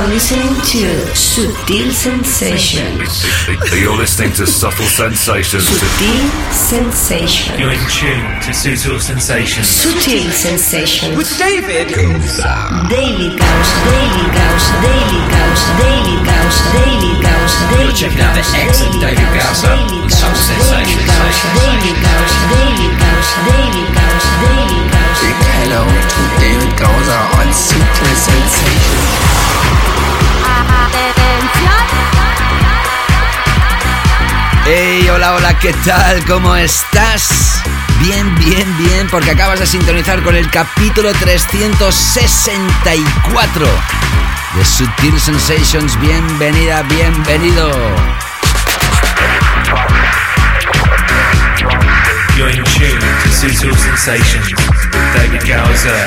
are listening to Sutil Sensations. You're listening to Subtle Sensations. Subtle Sensations. You're in tune to Subtle Sensations. Subtle Sensations. With David Daily Gauss, Daily Gauss, Daily Gauss, Daily Gauss, Daily Gauss, Daily You're checking out the excellent David Gauss on Subtle Sensations. Daily Gauss, Daily Gauss, Daily Gauss, Daily Gauss. Big hello to David Gauser on Sutil Sensations. Hey, hola, hola, ¿qué tal? ¿Cómo estás? Bien, bien, bien, porque acabas de sintonizar con el capítulo 364 de Sutil Sensations. Bienvenida, bienvenido. You're in tune to Sutil Sensations. With David Gowser.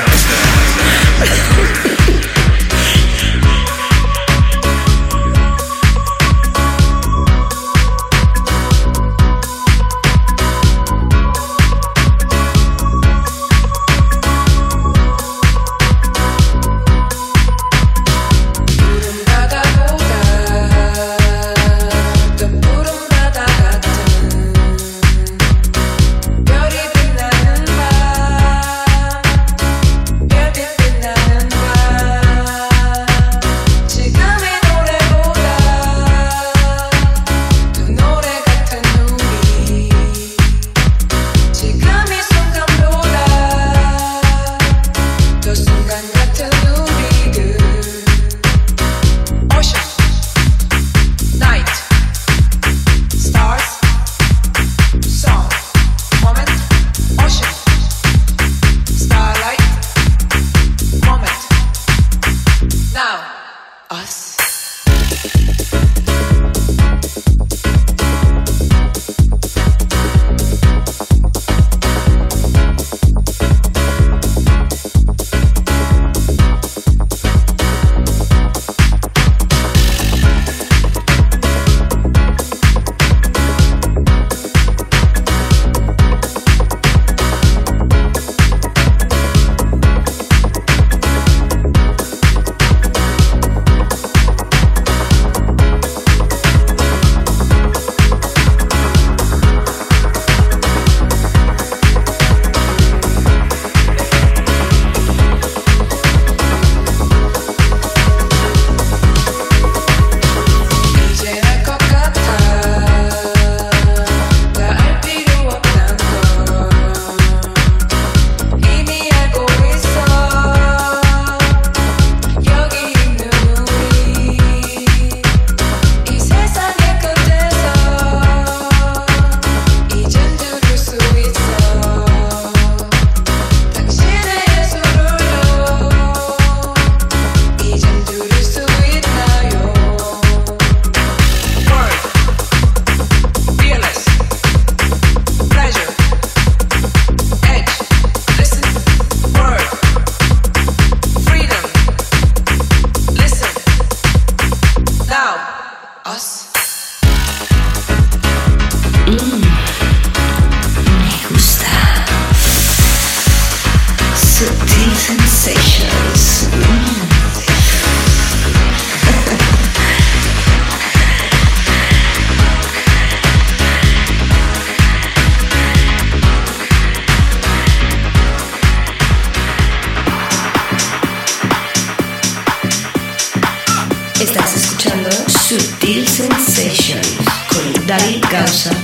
Con David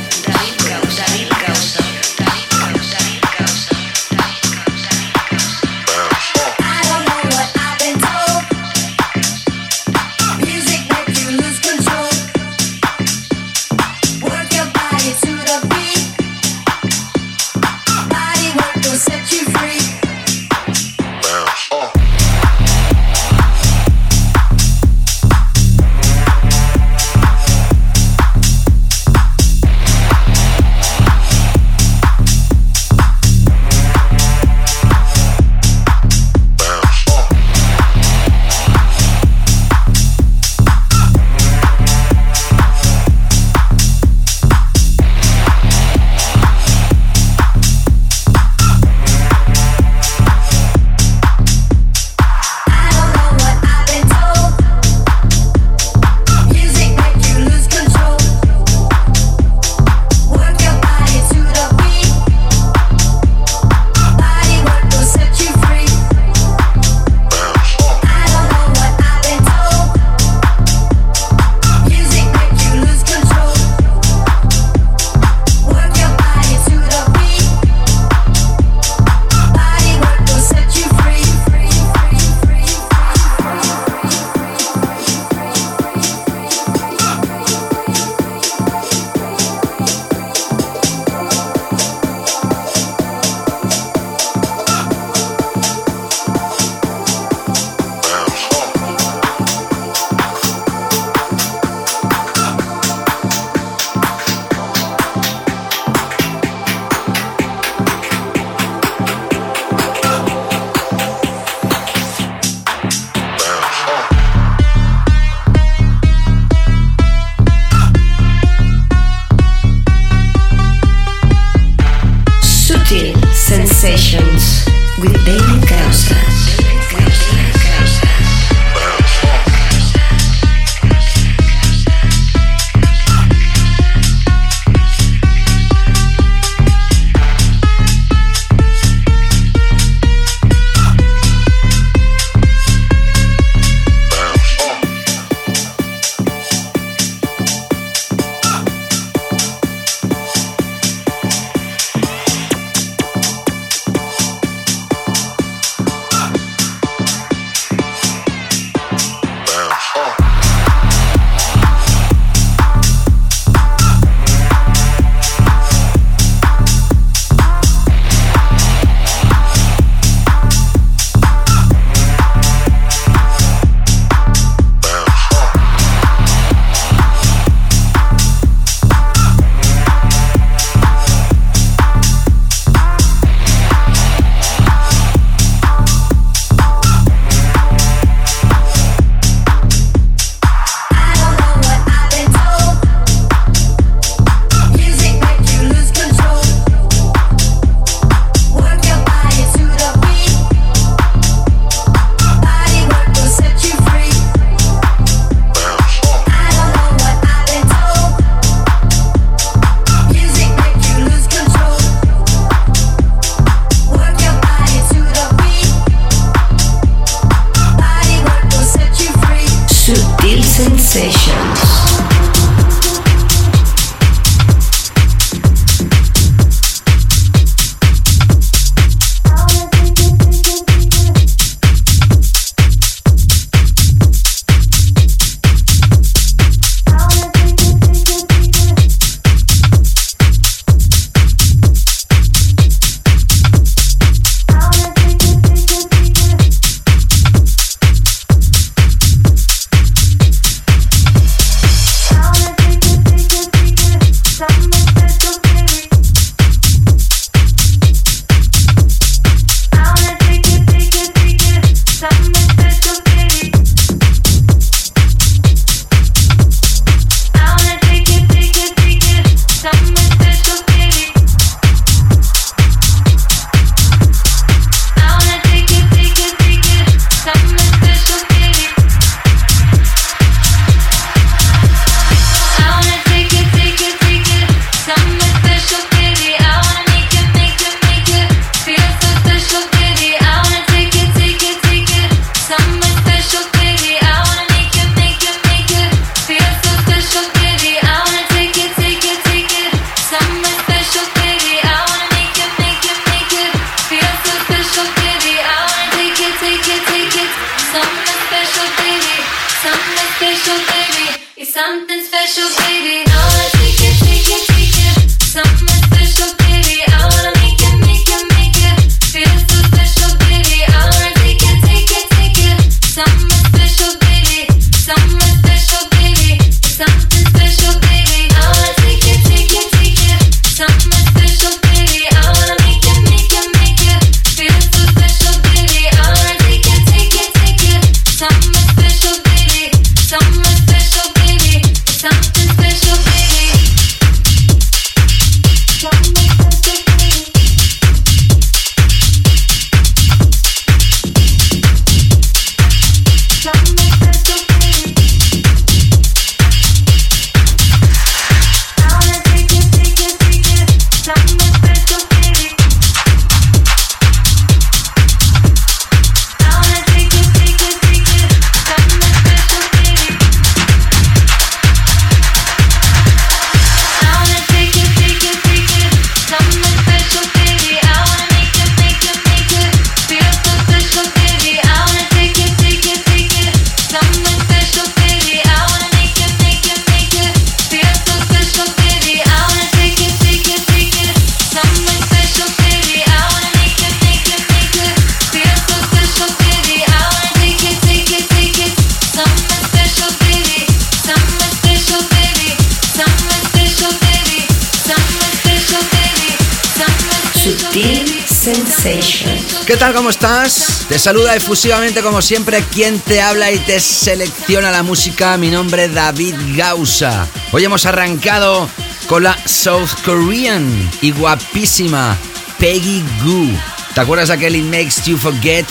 saluda efusivamente como siempre quien te habla y te selecciona la música. Mi nombre es David Gausa. Hoy hemos arrancado con la South Korean y guapísima Peggy Goo. ¿Te acuerdas aquel It Makes You Forget?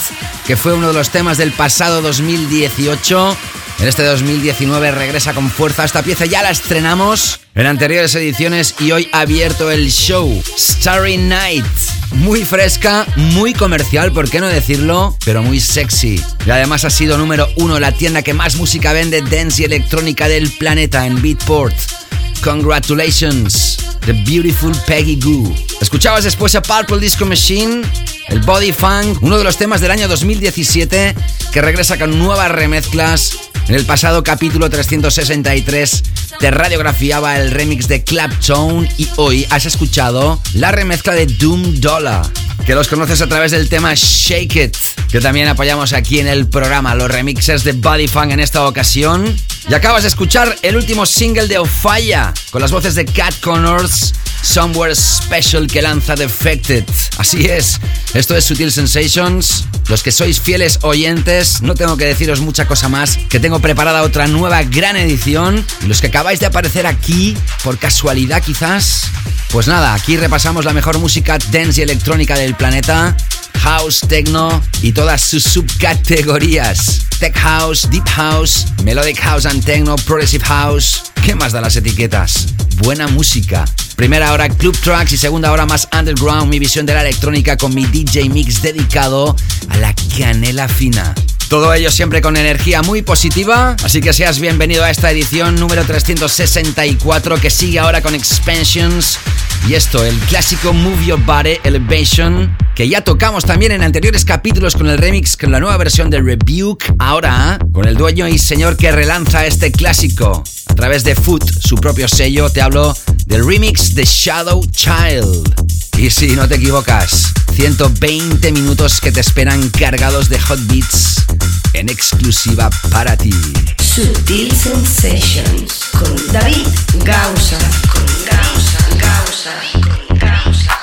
Que fue uno de los temas del pasado 2018. En este 2019 regresa con fuerza esta pieza, ya la estrenamos en anteriores ediciones y hoy ha abierto el show Starry Night. Muy fresca, muy comercial, ¿por qué no decirlo? Pero muy sexy. Y además ha sido número uno la tienda que más música vende dance y electrónica del planeta en Beatport. Congratulations, The Beautiful Peggy Goo. Escuchabas después a Purple Disco Machine, el Body Funk, uno de los temas del año 2017 que regresa con nuevas remezclas. En el pasado capítulo 363 te radiografiaba el remix de Claptone y hoy has escuchado la remezcla de Doom Dollar, que los conoces a través del tema Shake It, que también apoyamos aquí en el programa, los remixes de Body Funk en esta ocasión. Y acabas de escuchar el último single de Ofaya, con las voces de Cat Connors, Somewhere Special que lanza Defected. Así es, esto es Sutil Sensations. Los que sois fieles oyentes, no tengo que deciros mucha cosa más, que tengo preparada otra nueva gran edición. Y los que acabáis de aparecer aquí, por casualidad quizás, pues nada, aquí repasamos la mejor música dance y electrónica del planeta. House, Techno y todas sus subcategorías. Tech House, Deep House, Melodic House and Techno, Progressive House. ¿Qué más da las etiquetas? Buena música. Primera hora Club Tracks y segunda hora más Underground, mi visión de la electrónica con mi DJ Mix dedicado a la canela fina. Todo ello siempre con energía muy positiva. Así que seas bienvenido a esta edición número 364 que sigue ahora con Expansions. Y esto, el clásico Move Your Body Elevation, que ya tocamos también en anteriores capítulos con el remix con la nueva versión de Rebuke. Ahora, con el dueño y señor que relanza este clásico a través de Foot, su propio sello, te hablo del remix de Shadow Child. Y si no te equivocas, 120 minutos que te esperan cargados de hot beats en exclusiva para ti. Sutil Sensations con David Gausa. Con Gausa, Gausa, con Gausa.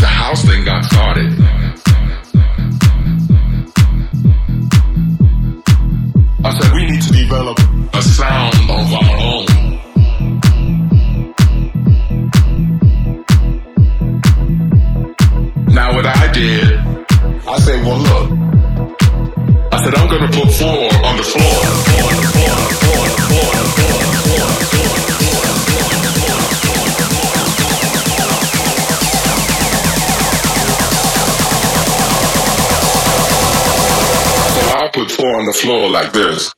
The house thing got started. I said we need to develop a sound of our own. Now what I did, I said, well look, I said I'm gonna put four on the floor. So four on the floor like this.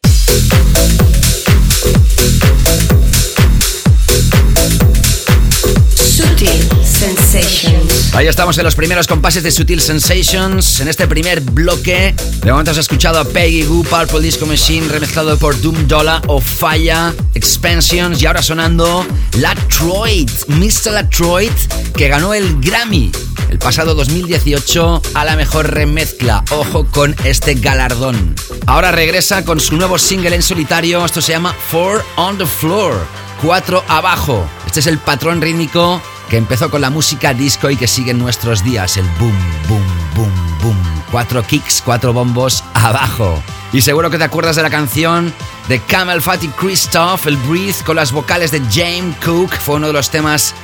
Sutil Sensations. Ahí estamos en los primeros compases de Sutil Sensations. En este primer bloque, de momento has escuchado a Peggy Goo, Purple Disco Machine, remezclado por Doom Dollar o Falla, Expansions, y ahora sonando Latroid, Mr. Latroid, que ganó el Grammy el pasado 2018 a la mejor remezcla. Ojo con este galardón. Ahora regresa con su nuevo single en solitario. Esto se llama Four on the Floor. Cuatro abajo. Este es el patrón rítmico que empezó con la música disco y que sigue en nuestros días. El boom, boom, boom, boom. Cuatro kicks, cuatro bombos abajo. Y seguro que te acuerdas de la canción de Camel Fat y Christoph, el Breathe, con las vocales de James Cook. Fue uno de los temas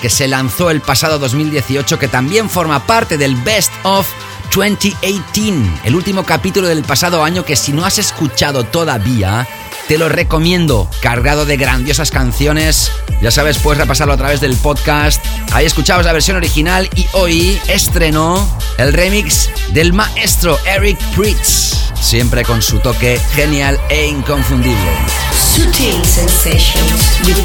que se lanzó el pasado 2018, que también forma parte del Best of 2018, el último capítulo del pasado año que si no has escuchado todavía, te lo recomiendo, cargado de grandiosas canciones. Ya sabes, puedes repasarlo a través del podcast. Ahí escuchabas la versión original y hoy estrenó el remix del maestro Eric Pritz, siempre con su toque genial e inconfundible. Sensations with.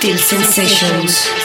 Sutil Sensations.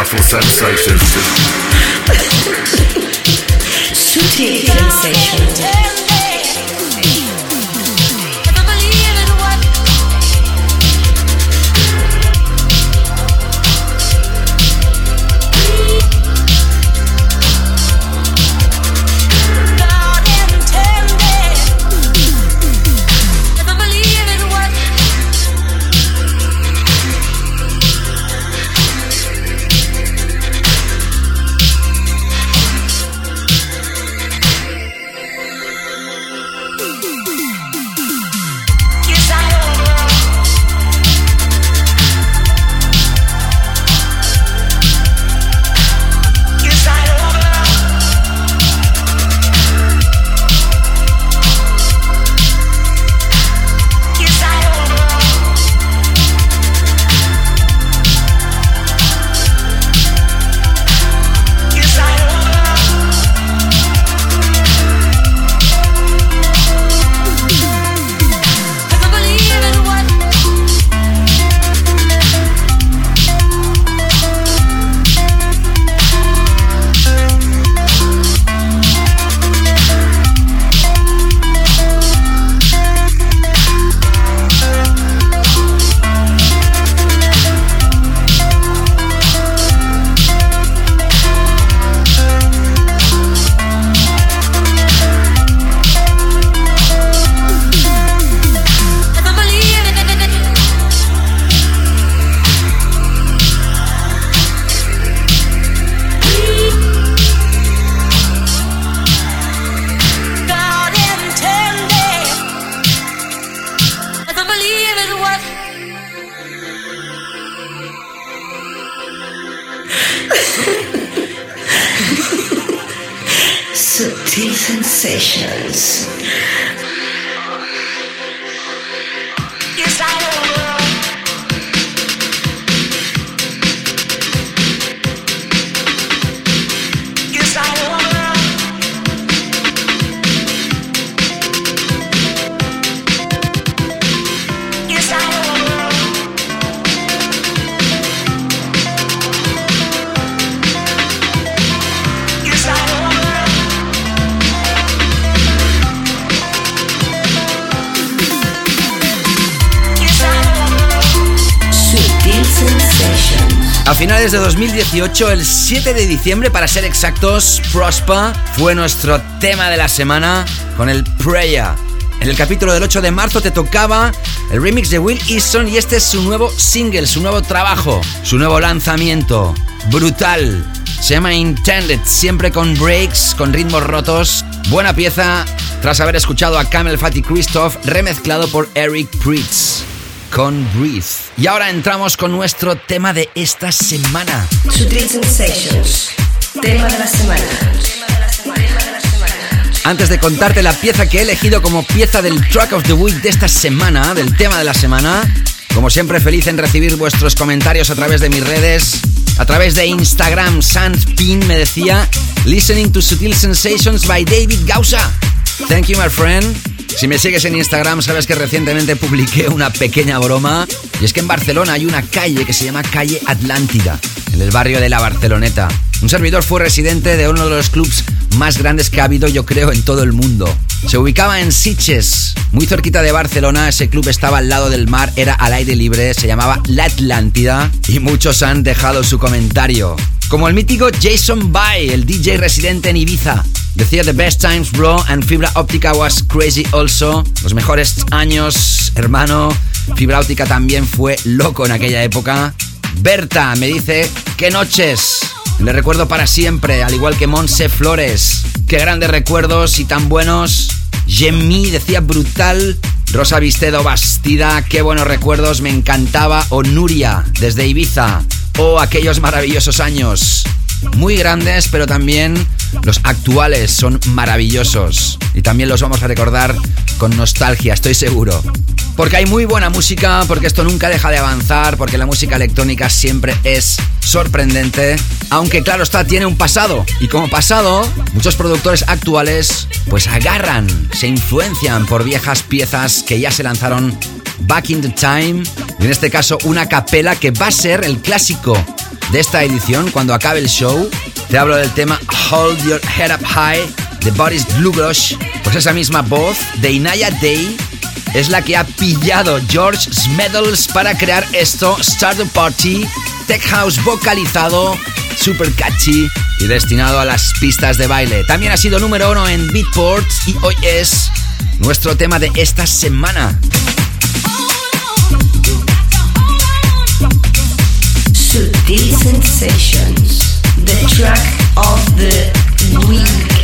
Listening to Subtle Sensations. A finales de 2018, el 7 de diciembre para ser exactos, Prosper fue nuestro tema de la semana con el Prayer. En el capítulo del 8 de marzo te tocaba el remix de Will Easton y este es su nuevo single, su nuevo trabajo, su nuevo lanzamiento. Brutal. Se llama Intended, siempre con breaks, con ritmos rotos. Buena pieza tras haber escuchado a Camel Fat y Christoph remezclado por Eric Pritz con Breathe. Y ahora entramos con nuestro tema de esta semana. Sutil Sensations. Tema de la semana. Antes de contarte la pieza que he elegido como pieza del Track of the Week de esta semana, del tema de la semana, como siempre feliz en recibir vuestros comentarios a través de mis redes, a través de Instagram, Sandpin me decía, listening to Sutil Sensations by David Gausa. Thank you, my friend. Si me sigues en Instagram, sabes que recientemente publiqué una pequeña broma. Y es que en Barcelona hay una calle que se llama Calle Atlántida, en el barrio de la Barceloneta. Un servidor fue residente de uno de los clubs más grandes que ha habido, yo creo, en todo el mundo. Se ubicaba en Sitges, muy cerquita de Barcelona. Ese club estaba al lado del mar, era al aire libre, se llamaba La Atlántida. Y muchos han dejado su comentario. Como el mítico Jason Bay, el DJ residente en Ibiza. Decía The Best Times Bro and Fibra Óptica was crazy also. Los mejores años, hermano. Fibra Óptica también fue loco en aquella época. Berta me dice, qué noches. Le recuerdo para siempre, al igual que Monse Flores. Qué grandes recuerdos y tan buenos. Jemmy decía brutal. Rosa Vistedo Bastida, qué buenos recuerdos, me encantaba. O Nuria, desde Ibiza. O aquellos maravillosos años. Muy grandes, pero también los actuales son maravillosos. Y también los vamos a recordar con nostalgia, estoy seguro. Porque hay muy buena música, porque esto nunca deja de avanzar, porque la música electrónica siempre es sorprendente. Aunque claro está, tiene un pasado. Y como pasado, muchos productores actuales pues agarran, se influencian por viejas piezas que ya se lanzaron back in the time. Y en este caso una capela que va a ser el clásico de esta edición cuando acabe el show. Te hablo del tema Hold Your Head Up High de Boris Gluglosh. Pues esa misma voz de Inaya Day es la que ha pillado George Smedals para crear esto, Start a Party, Tech House vocalizado, super catchy y destinado a las pistas de baile. También ha sido número uno en Beatport y hoy es nuestro tema de esta semana. The track of the week.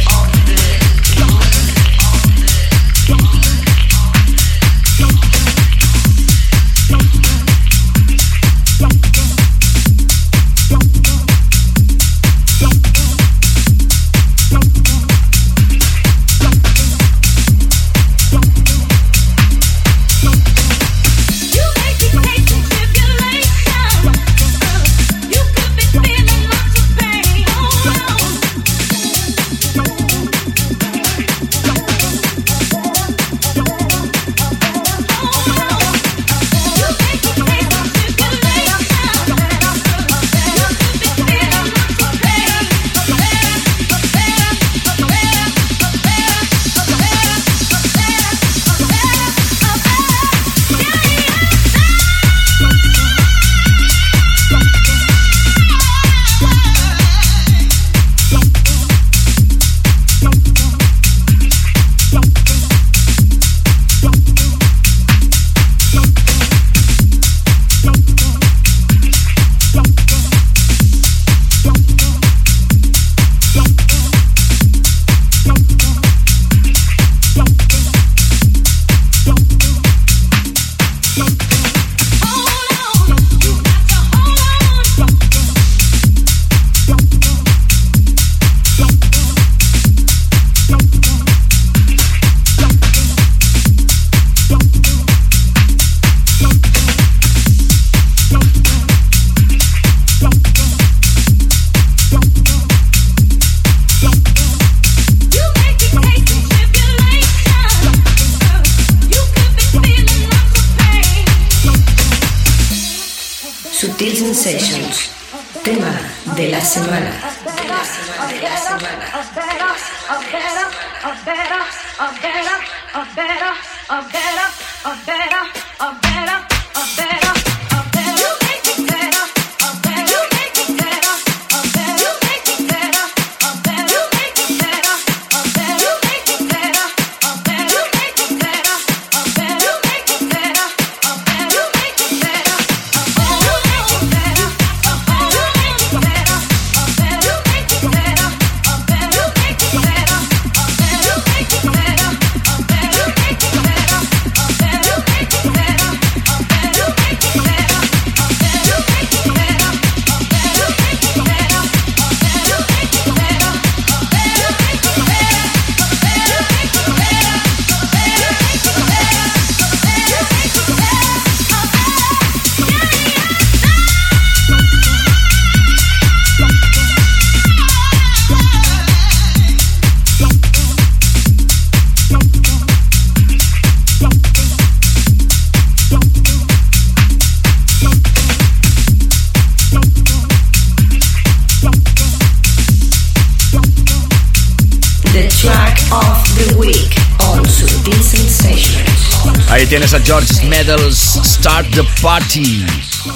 Tienes a George Medals Start the Party.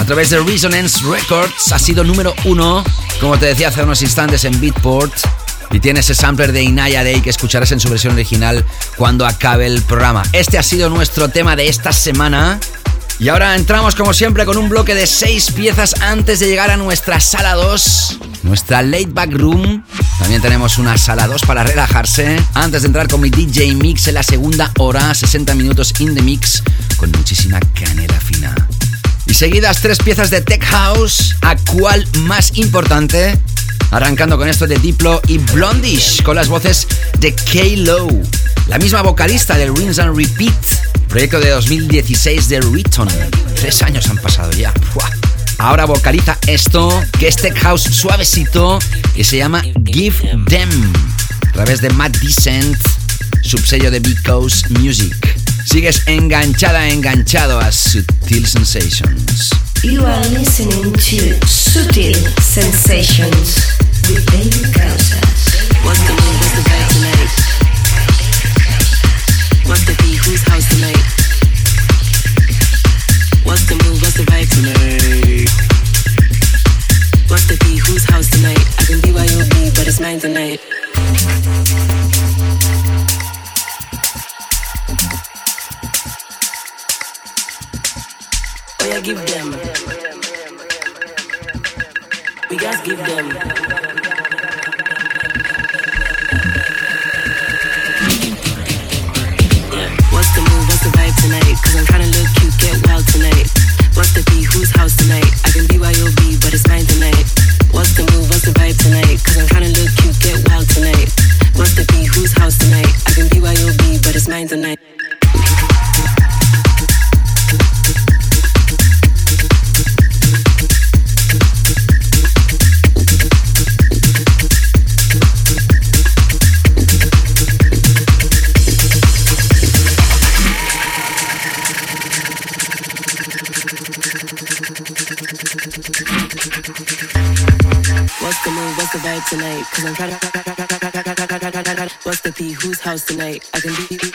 A través de Resonance Records ha sido número uno, como te decía hace unos instantes en Beatport. Y tiene ese sampler de Inaya Day que escucharás en su versión original cuando acabe el programa. Este ha sido nuestro tema de esta semana. Y ahora entramos como siempre con un bloque de seis piezas antes de llegar a nuestra sala 2, nuestra late back room. También tenemos una sala 2 para relajarse. Antes de entrar con mi DJ Mix en la segunda hora, 60 minutos in the mix, con muchísima canela fina. Y seguidas tres piezas de Tech House, ¿a cuál más importante? Arrancando con esto de Diplo y Blondish, con las voces de K-Low, la misma vocalista del Rinse and Repeat, proyecto de 2016 de Riton. Tres años han pasado ya. Ahora vocaliza esto, que es Tech House suavecito, que se llama Give Them, a través de Matt Decent, subsello de Because Music. Sigues enganchada, enganchado a Sutil Sensations. You are listening to Sutil Sensations with David Gausas. What's the mood? What's the vibe tonight? What's the beat? Whose house tonight? What's the YOB, but it's mine tonight. Oh yeah, give them. We guys give them. Tonight? I can be.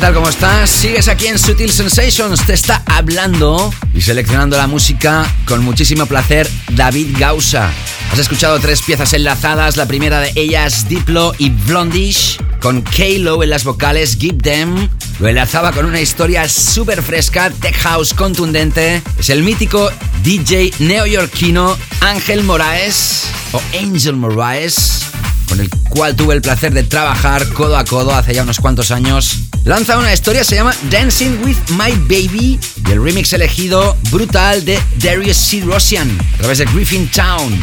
Tal? ¿Cómo estás? Sigues aquí en Sutil Sensations. Te está hablando y seleccionando la música con muchísimo placer David Gausa. Has escuchado tres piezas enlazadas. La primera de ellas, Diplo y Blondish, con K-Lo en las vocales, Give Them. Lo enlazaba con una historia súper fresca, tech house contundente. Es el mítico DJ neoyorquino Ángel Moraes o Angel Moraes con el cual tuve el placer de trabajar codo a codo hace ya unos cuantos años. Lanza una historia, se llama Dancing with My Baby y el remix elegido brutal de Darius C. Rosian a través de Griffin Town.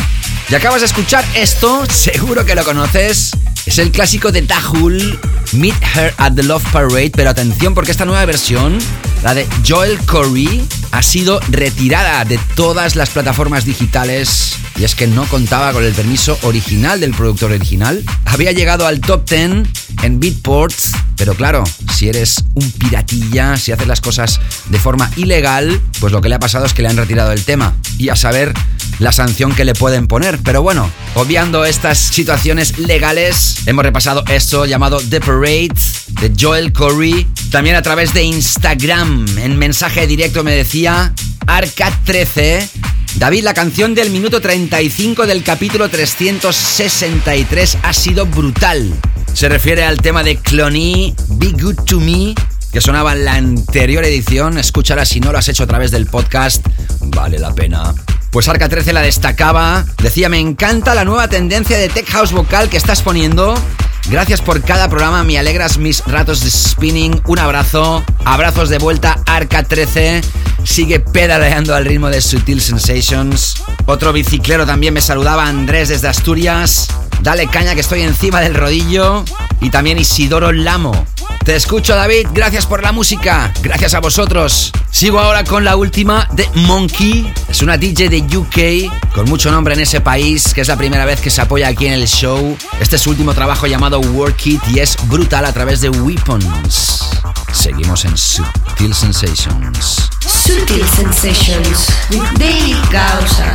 Y acabas de escuchar esto, seguro que lo conoces. Es el clásico de Dahul, Meet Her at the Love Parade, pero atención porque esta nueva versión, la de Joel Corey, ha sido retirada de todas las plataformas digitales y es que no contaba con el permiso original del productor original. Había llegado al top 10 en Beatport, pero claro, si eres un piratilla, si haces las cosas de forma ilegal, pues lo que le ha pasado es que le han retirado el tema y a saber la sanción que le pueden poner. Pero bueno, obviando estas situaciones legales, hemos repasado esto llamado The Parade de Joel Corey. También a través de Instagram, en mensaje directo me decía Arca13. David, la canción del minuto 35 del capítulo 363 ha sido brutal. Se refiere al tema de Cloney, Be Good to Me, que sonaba en la anterior edición. Escúchala si no lo has hecho a través del podcast. Vale la pena. Pues Arca 13 la destacaba. Decía, me encanta la nueva tendencia de tech house vocal que estás poniendo. Gracias por cada programa, me alegras mis ratos de spinning. Un abrazo, abrazos de vuelta, Arca 13. Sigue pedaleando al ritmo de Sutil Sensations. Otro biciclero también me saludaba, Andrés desde Asturias. Dale caña que estoy encima del rodillo. Y también Isidoro Lamo. Te escucho David, gracias por la música. Gracias a vosotros. Sigo ahora con la última de Monkey. Es una DJ de UK con mucho nombre en ese país, que es la primera vez que se apoya aquí en el show. Este es su último trabajo llamado Work It y es brutal a través de Weapons. Seguimos en Sutil Sensations. Sutil Sensations with David Gausa.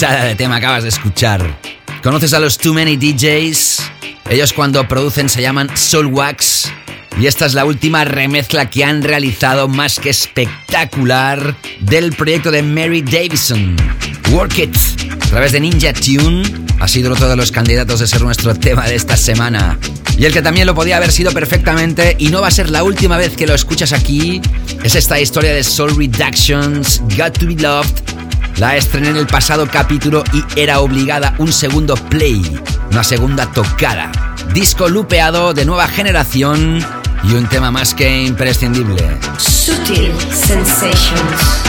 de tema acabas de escuchar. ¿Conoces a los Too Many DJs? Ellos cuando producen se llaman Soulwax y esta es la última remezcla que han realizado más que espectacular del proyecto de Mary Davison. Work It, a través de Ninja Tune, ha sido otro de los candidatos de ser nuestro tema de esta semana. Y el que también lo podía haber sido perfectamente, y no va a ser la última vez que lo escuchas aquí, es esta historia de Soul Reductions, Got to Be Loved, la estrené en el pasado capítulo y era obligada un segundo play, una segunda tocada. Disco lupeado de nueva generación y un tema más que imprescindible. Sutil Sensations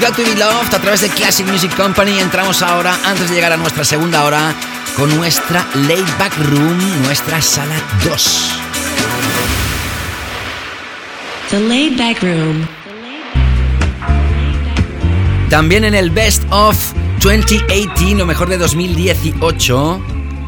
Got to Be Loved a través de Classic Music Company. Entramos ahora, antes de llegar a nuestra segunda hora, con nuestra Laid Back Room, nuestra sala 2. The Laid Back Room. También en el Best of 2018, lo mejor de 2018,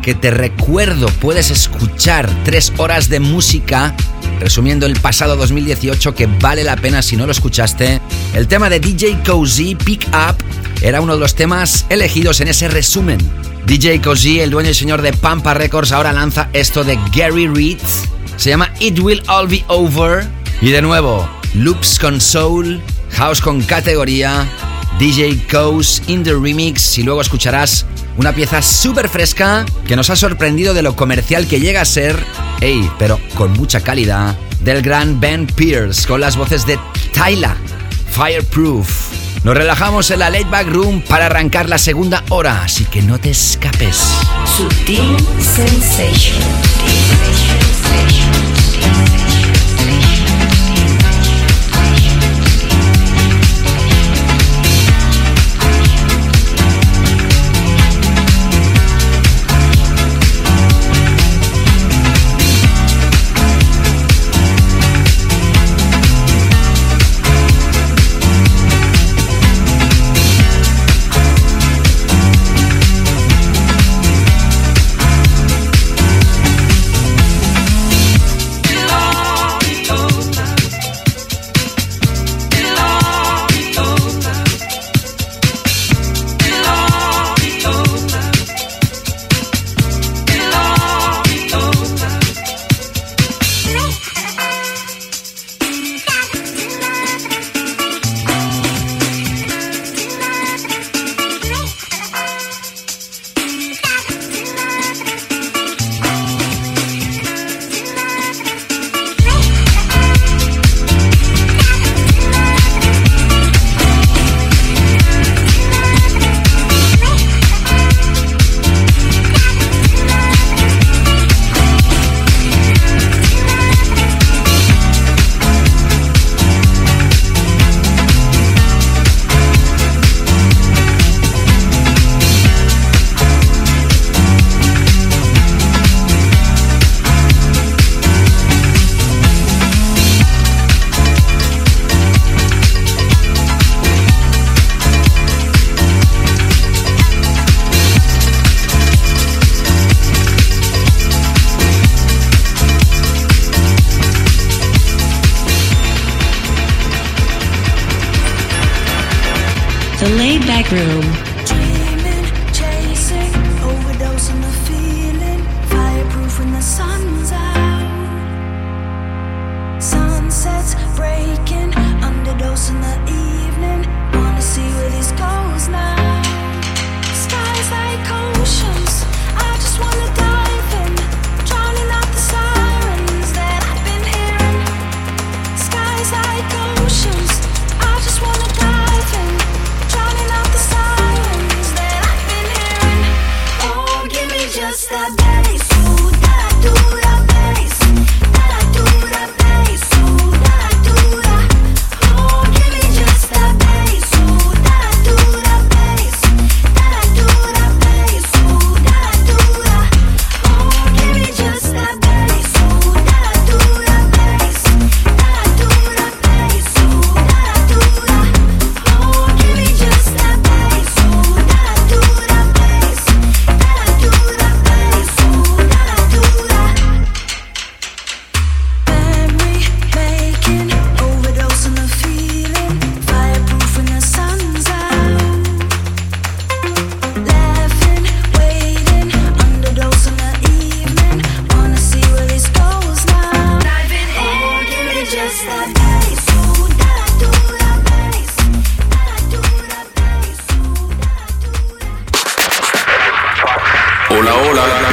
que te recuerdo, puedes escuchar tres horas de música resumiendo el pasado 2018 que vale la pena si no lo escuchaste. El tema de DJ Cozy, Pick Up, era uno de los temas elegidos en ese resumen. DJ Cozy, el dueño y señor de Pampa Records, ahora lanza esto de Gary Reed. Se llama It Will All Be Over. Y de nuevo, Loops con Soul, House con categoría, DJ Coase in the Remix y luego escucharás una pieza súper fresca que nos ha sorprendido de lo comercial que llega a ser, ey, pero con mucha calidad, del gran Ben Pierce con las voces de Tyla, Fireproof. Nos relajamos en la Late Back Room para arrancar la segunda hora, así que no te escapes. Sutil Sensation.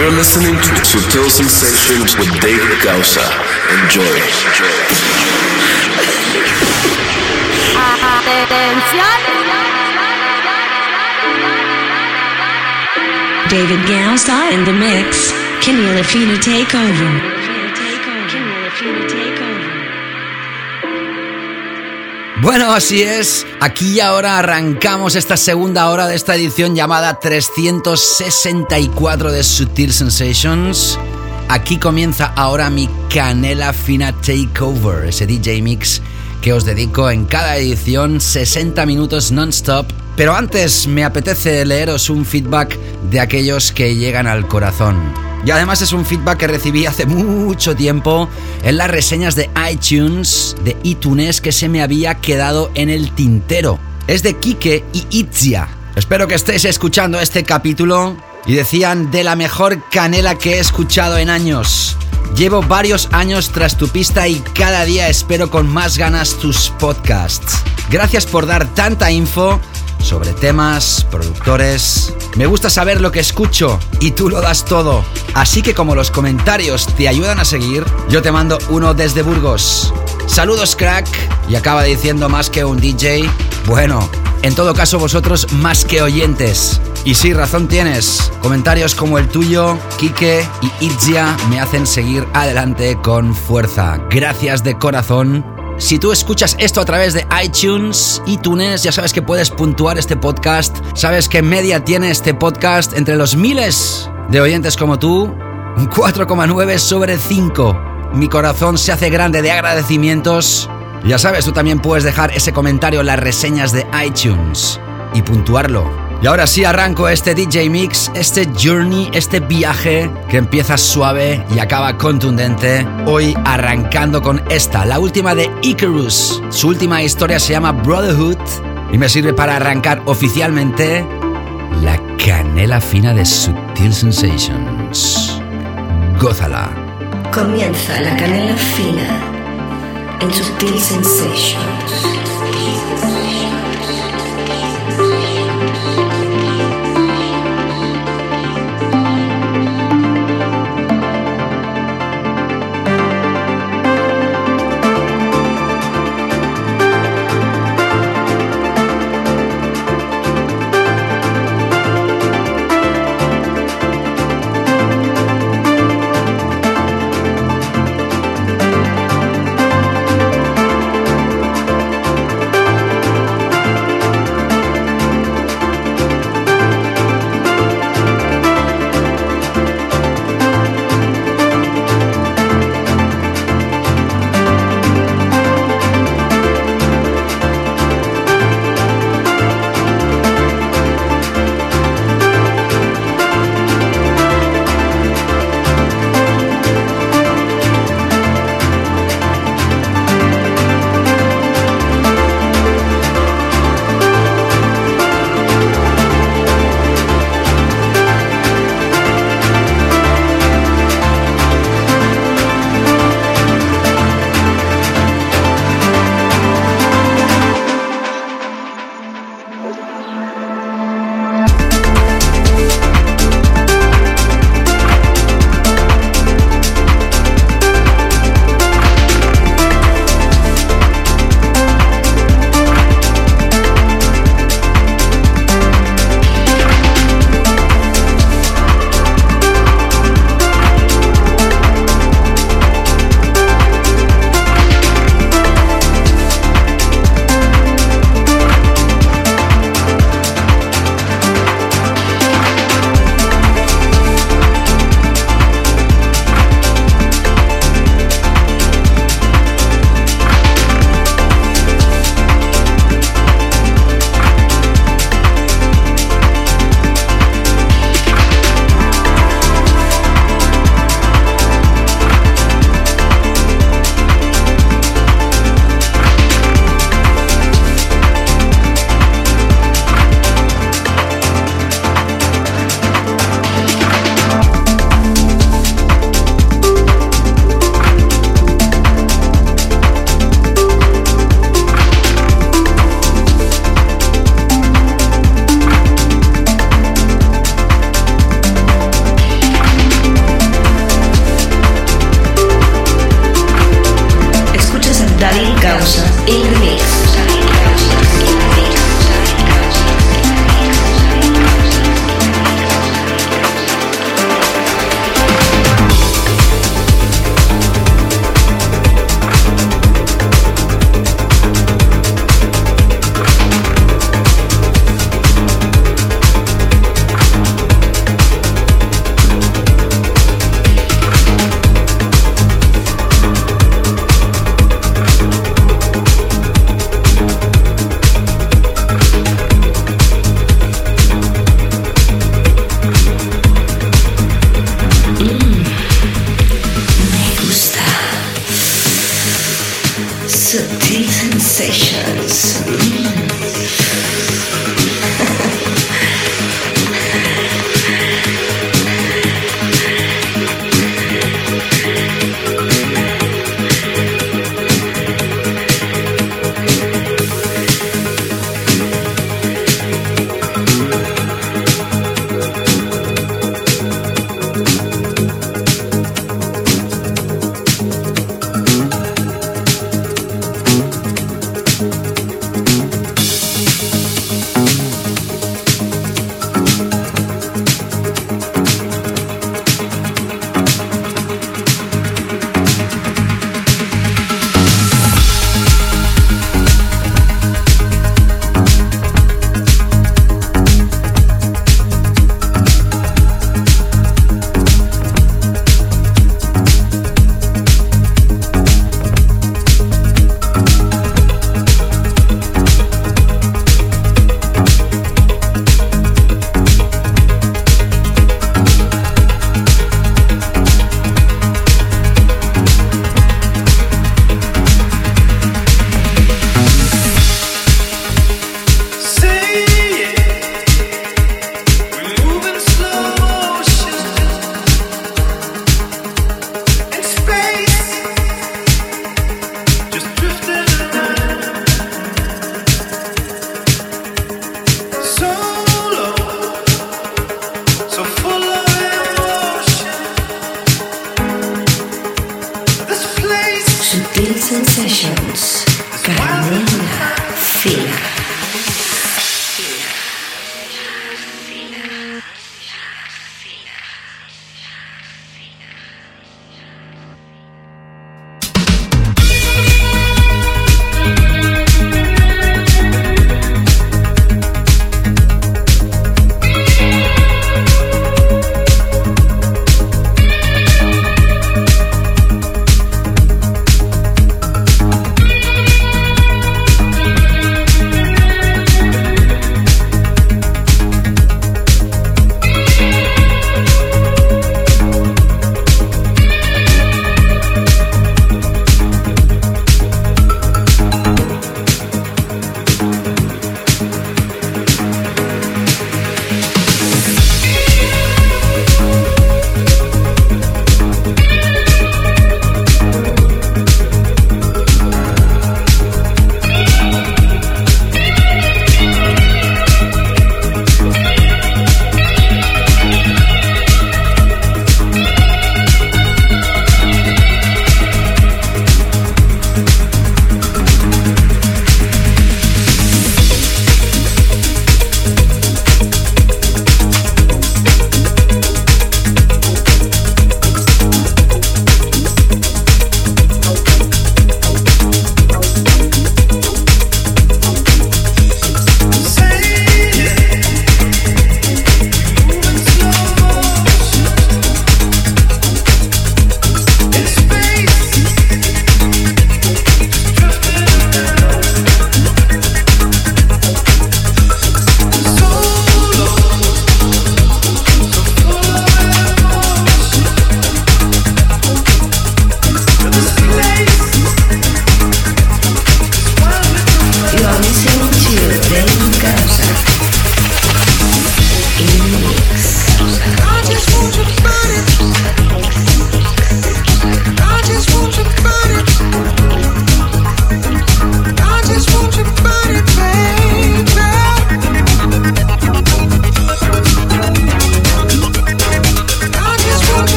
You're listening to Subtle Sensations with David Gausa. Enjoy. David Gausa in the mix. Kenny Lafina take over. Bueno, así es. Aquí y ahora arrancamos esta segunda hora de esta edición llamada 364 de Sutil Sensations. Aquí comienza ahora mi Canela Fina Takeover, ese DJ Mix que os dedico en cada edición 60 minutos non-stop. Pero antes me apetece leeros un feedback de aquellos que llegan al corazón. Y además es un feedback que recibí hace mucho tiempo en las reseñas de iTunes, de iTunes, que se me había quedado en el tintero. Es de Kike y Itzia. Espero que estéis escuchando este capítulo y decían de la mejor canela que he escuchado en años. Llevo varios años tras tu pista y cada día espero con más ganas tus podcasts. Gracias por dar tanta info sobre temas, productores. Me gusta saber lo que escucho y tú lo das todo. Así que como los comentarios te ayudan a seguir, yo te mando uno desde Burgos. Saludos crack y acaba diciendo más que un DJ. Bueno, en todo caso vosotros más que oyentes. Y sí, razón tienes. Comentarios como el tuyo, Kike y Itzia me hacen seguir adelante con fuerza. Gracias de corazón. Si tú escuchas esto a través de iTunes, iTunes, ya sabes que puedes puntuar este podcast. Sabes que media tiene este podcast entre los miles de oyentes como tú. Un 4,9 sobre 5. Mi corazón se hace grande de agradecimientos. Ya sabes, tú también puedes dejar ese comentario en las reseñas de iTunes y puntuarlo. Y ahora sí arranco este DJ Mix, este journey, este viaje que empieza suave y acaba contundente. Hoy arrancando con esta, la última de Icarus. Su última historia se llama Brotherhood y me sirve para arrancar oficialmente la canela fina de Sutil Sensations. Gózala. Comienza la canela fina en Sutil Sensations.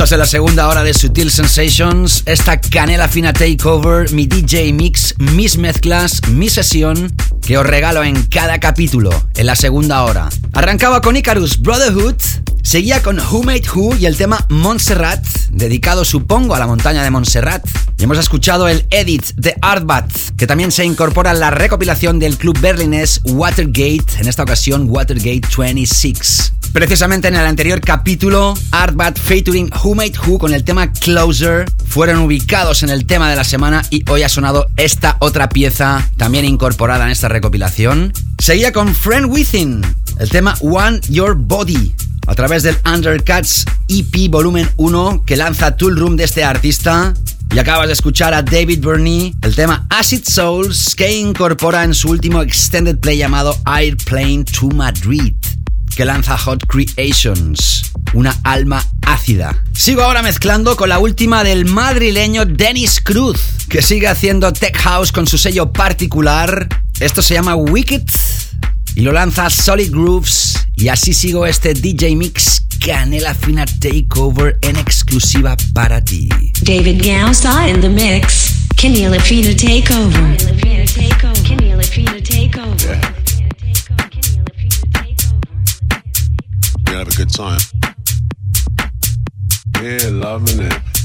Estás en la segunda hora de Sutil Sensations, esta canela fina takeover, mi DJ mix, mis mezclas, mi sesión, que os regalo en cada capítulo, en la segunda hora. Arrancaba con Icarus Brotherhood, seguía con Who Made Who y el tema Montserrat, dedicado supongo a la montaña de Montserrat. Y hemos escuchado el edit de Artbat, que también se incorpora en la recopilación del club berlinés Watergate, en esta ocasión Watergate 26. Precisamente en el anterior capítulo, Artbat featuring Who Made Who con el tema Closer fueron ubicados en el tema de la semana y hoy ha sonado esta otra pieza también incorporada en esta recopilación. Seguía con Friend Within, el tema One Your Body, a través del Undercuts EP Volumen 1 que lanza Tool Room de este artista. Y acabas de escuchar a David Burney, el tema Acid Souls, que incorpora en su último extended play llamado Airplane to Madrid que lanza Hot Creations, una alma ácida. Sigo ahora mezclando con la última del madrileño Dennis Cruz, que sigue haciendo tech house con su sello particular. Esto se llama Wicked y lo lanza Solid Grooves. Y así sigo este DJ Mix Canela Fina Takeover en exclusiva para ti. David Gausa in the mix. Kenny Lafina Takeover. Kenny Lafina Takeover. We have a good time. Yeah, loving it.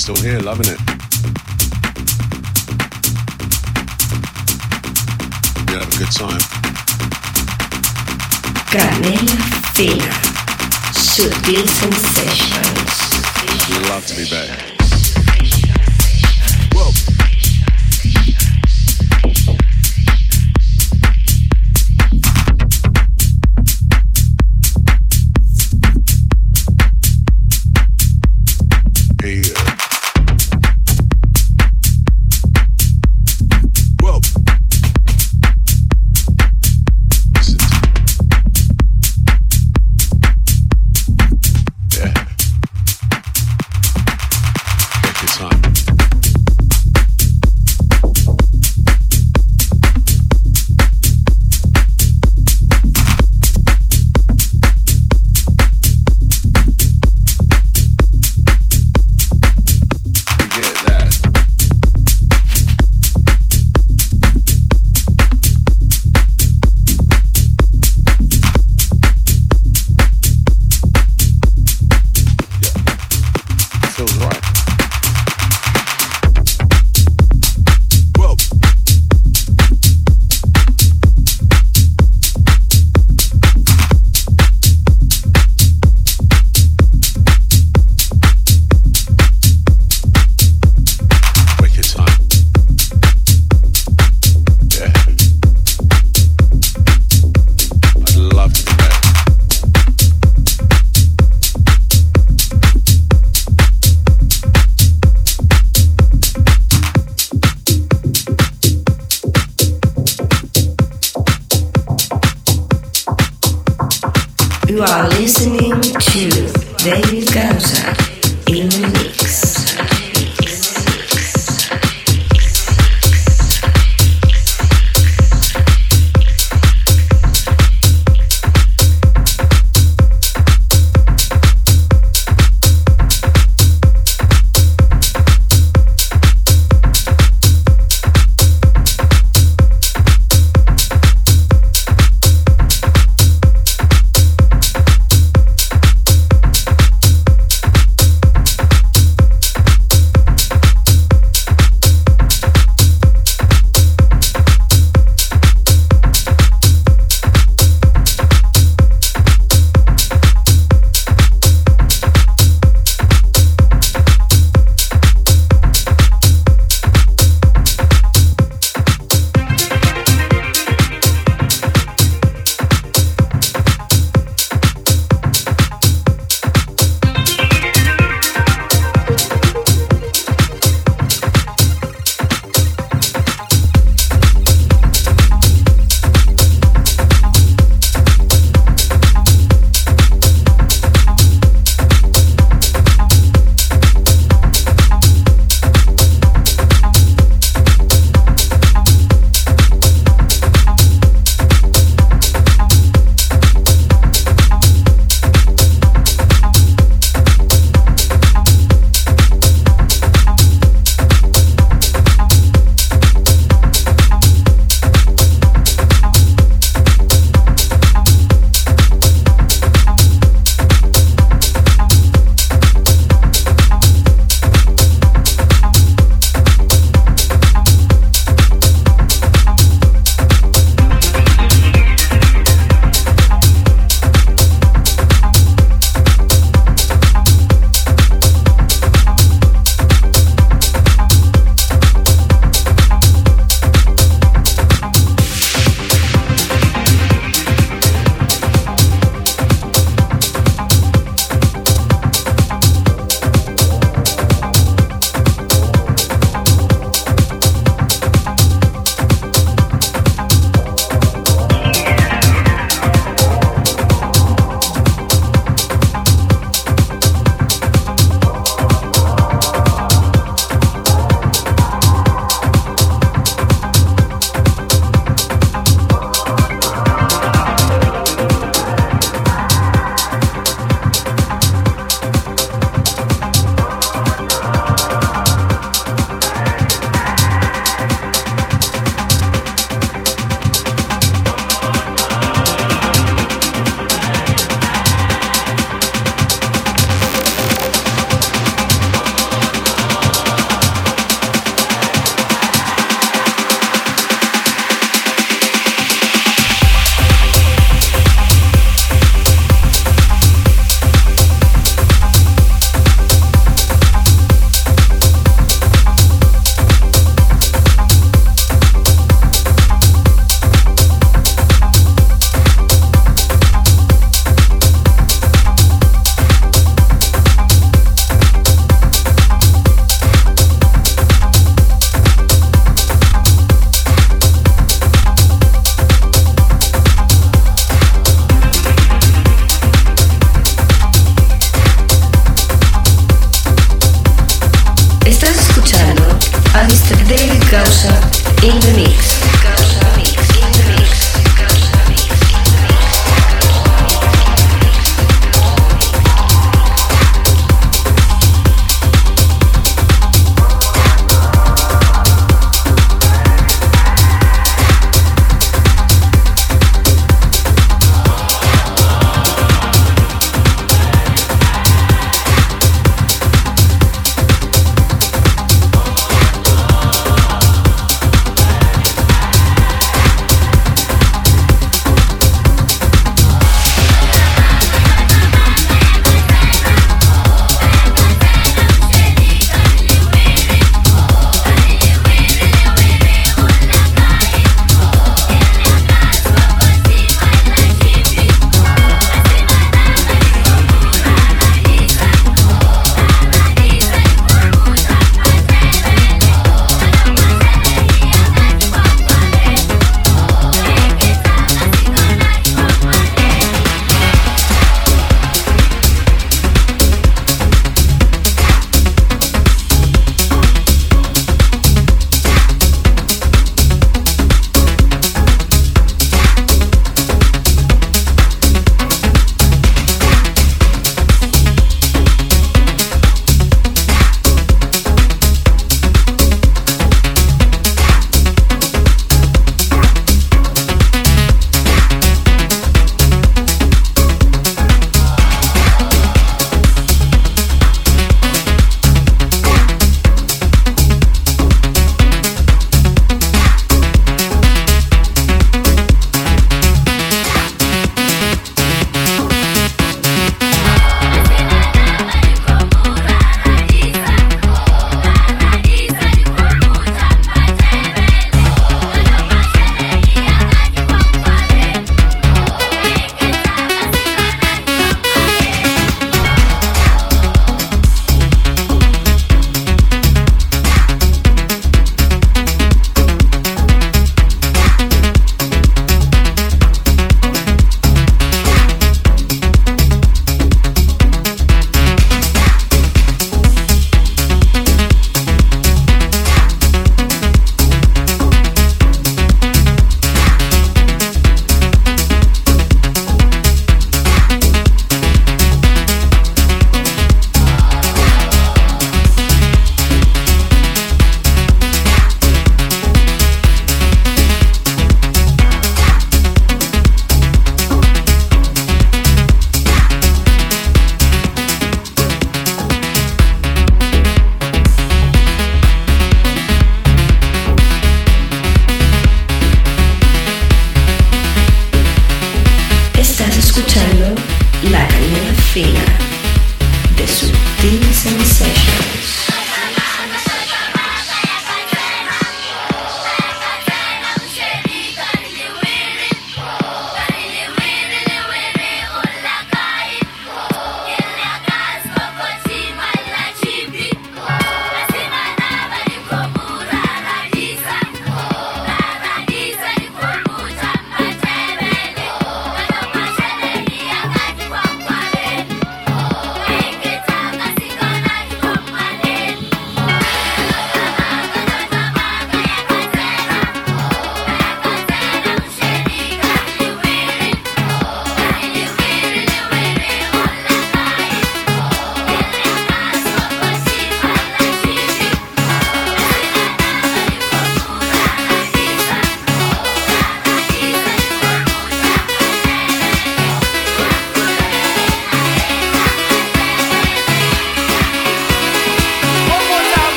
Still here, loving it. We have a good time. Canela Fina. Sutil Sensations. Love to be back.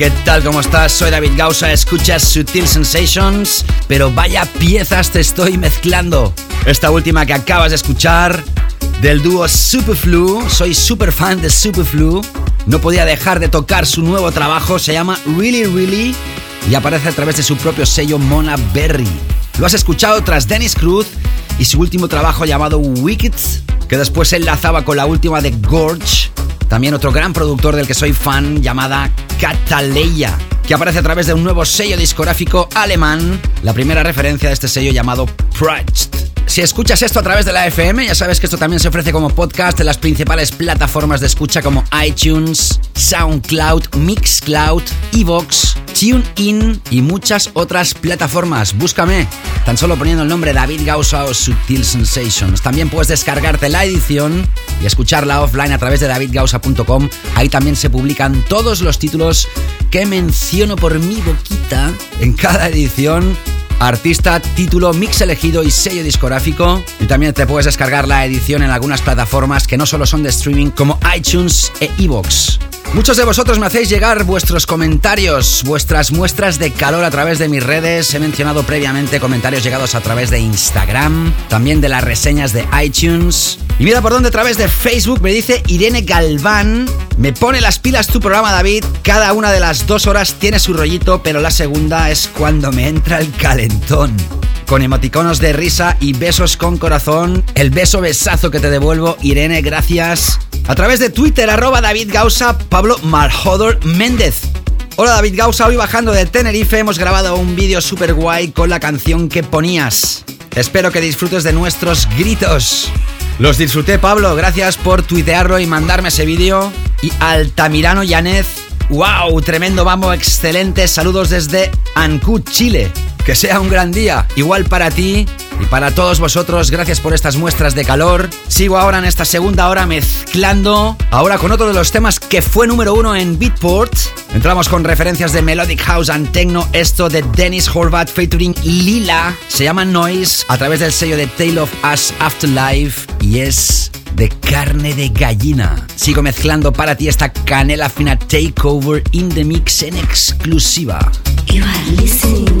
¿Qué tal? ¿Cómo estás? Soy David Gausa, escuchas Sutil Sensations, pero vaya piezas te estoy mezclando. Esta última que acabas de escuchar, del dúo Superflu, soy super fan de Superflu, no podía dejar de tocar su nuevo trabajo, se llama Really Really y aparece a través de su propio sello Mona Berry. Lo has escuchado tras Dennis Cruz y su último trabajo llamado Wicked, que después enlazaba con la última de Gorge, también otro gran productor del que soy fan llamada Cataleya, que aparece a través de un nuevo sello discográfico alemán, la primera referencia de este sello llamado Precht. Si escuchas esto a través de la FM, ya sabes que esto también se ofrece como podcast en las principales plataformas de escucha como iTunes, SoundCloud, Mixcloud, Evox, TuneIn y muchas otras plataformas. Búscame tan solo poniendo el nombre David Gausa o Subtil Sensations. También puedes descargarte la edición y escucharla offline a través de davidgausa.com. Ahí también se publican todos los títulos que menciono por mi boquita en cada edición artista, título, mix elegido y sello discográfico. Y también te puedes descargar la edición en algunas plataformas que no solo son de streaming como iTunes e iVoox. Muchos de vosotros me hacéis llegar vuestros comentarios, vuestras muestras de calor a través de mis redes. He mencionado previamente comentarios llegados a través de Instagram, también de las reseñas de iTunes. Y mira por dónde a través de Facebook me dice Irene Galván. Me pone las pilas tu programa, David. Cada una de las dos horas tiene su rollito, pero la segunda es cuando me entra el calentón con emoticonos de risa y besos con corazón. El beso besazo que te devuelvo, Irene, gracias. A través de Twitter, arroba David Gausa, Pablo Marjodor Méndez. Hola David Gausa, hoy bajando de Tenerife hemos grabado un vídeo super guay con la canción que ponías. Espero que disfrutes de nuestros gritos. Los disfruté Pablo, gracias por tuitearlo y mandarme ese vídeo. Y Altamirano Yanez, wow, tremendo vamos, excelente, saludos desde Ancud, Chile. Que sea un gran día, igual para ti y para todos vosotros, gracias por estas muestras de calor. Sigo ahora en esta segunda hora mezclando, ahora con otro de los temas que fue número uno en Beatport. Entramos con referencias de Melodic House and Techno, esto de Dennis Horvath featuring Lila, se llama Noise, a través del sello de Tale of Us Afterlife y es de carne de gallina. Sigo mezclando para ti esta canela fina takeover in the mix en exclusiva. You are listening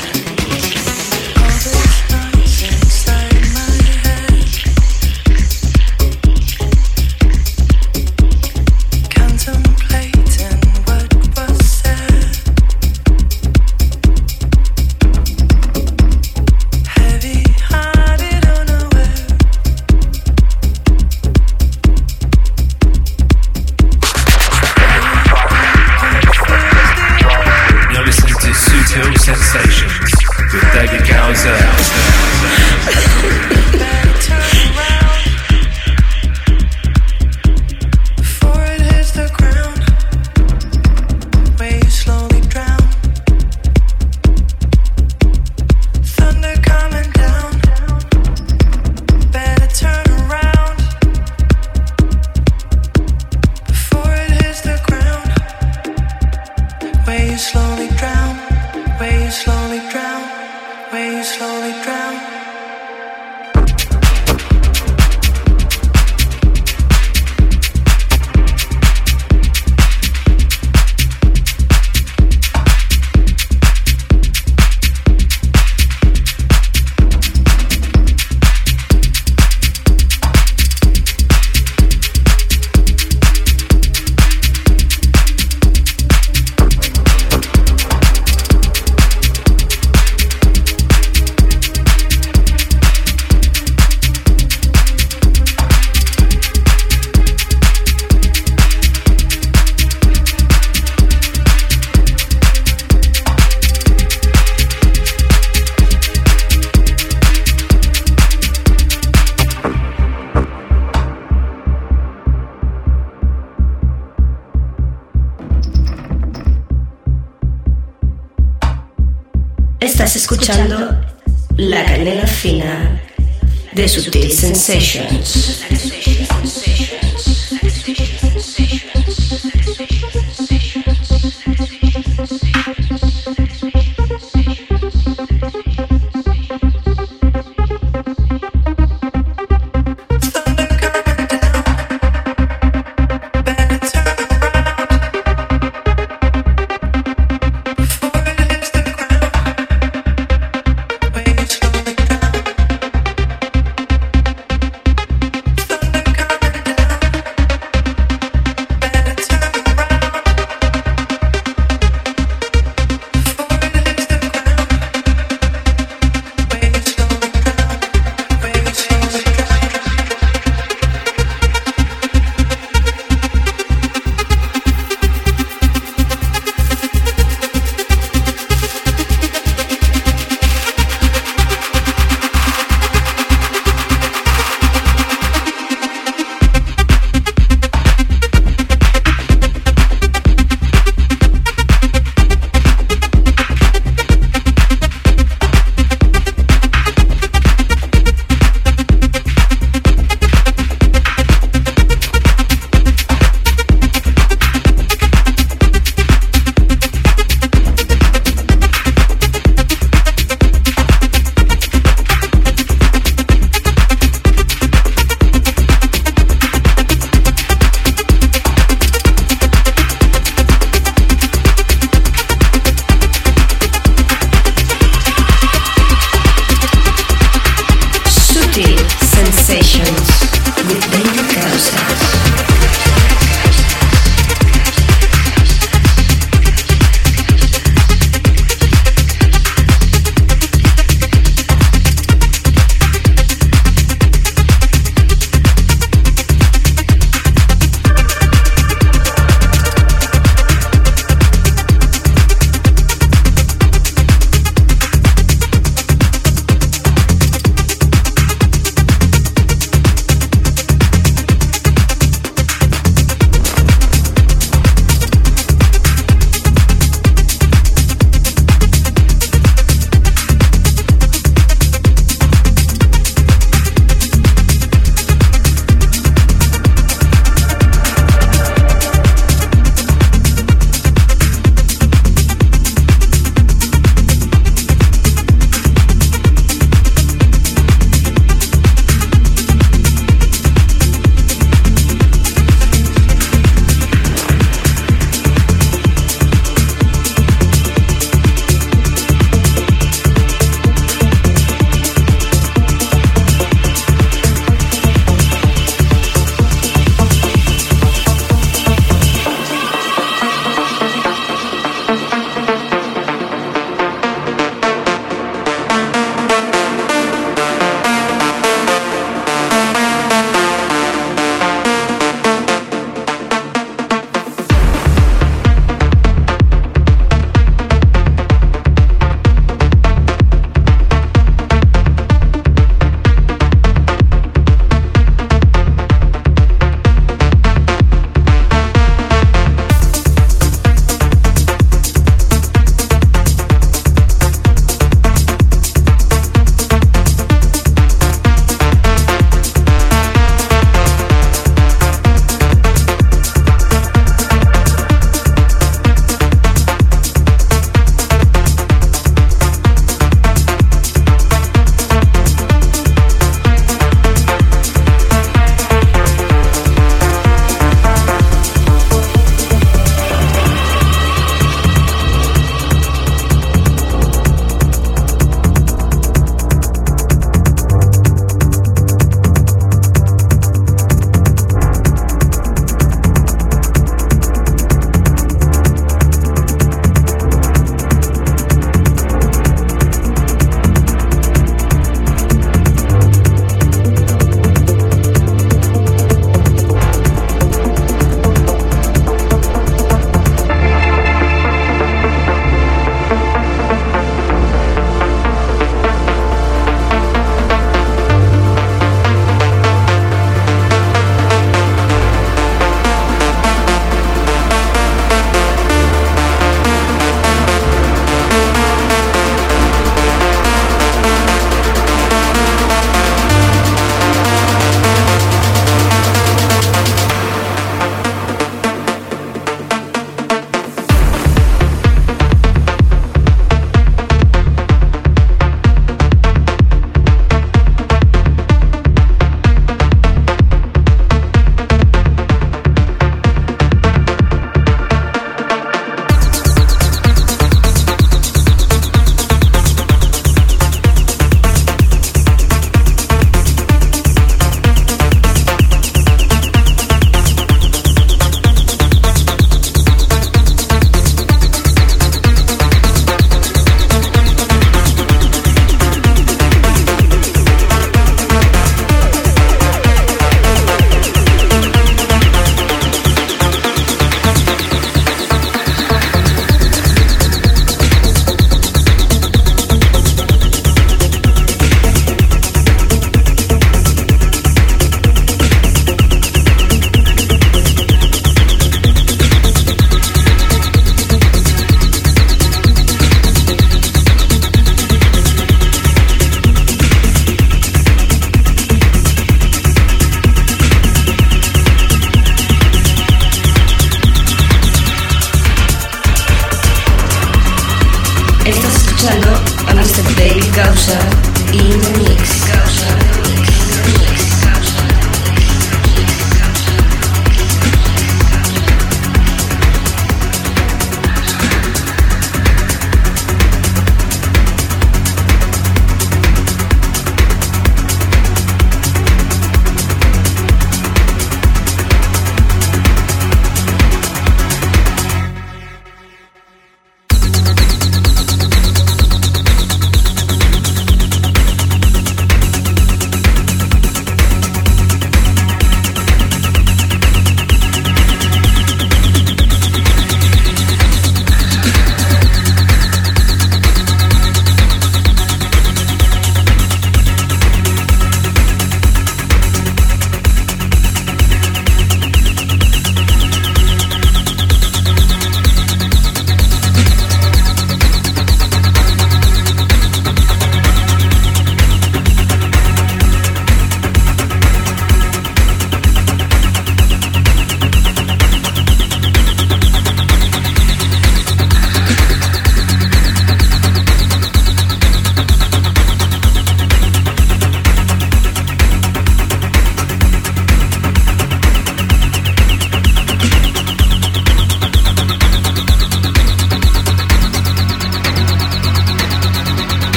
De Sutil Sensations.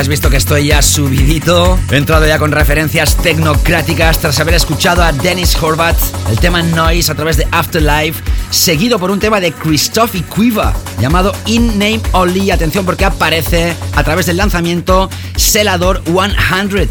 Has visto que estoy ya subidito. He entrado ya con referencias tecnocráticas tras haber escuchado a Dennis Horvath el tema Noise a través de Afterlife, seguido por un tema de Christoph Iquiva llamado In Name Only. Atención porque aparece a través del lanzamiento Celador 100.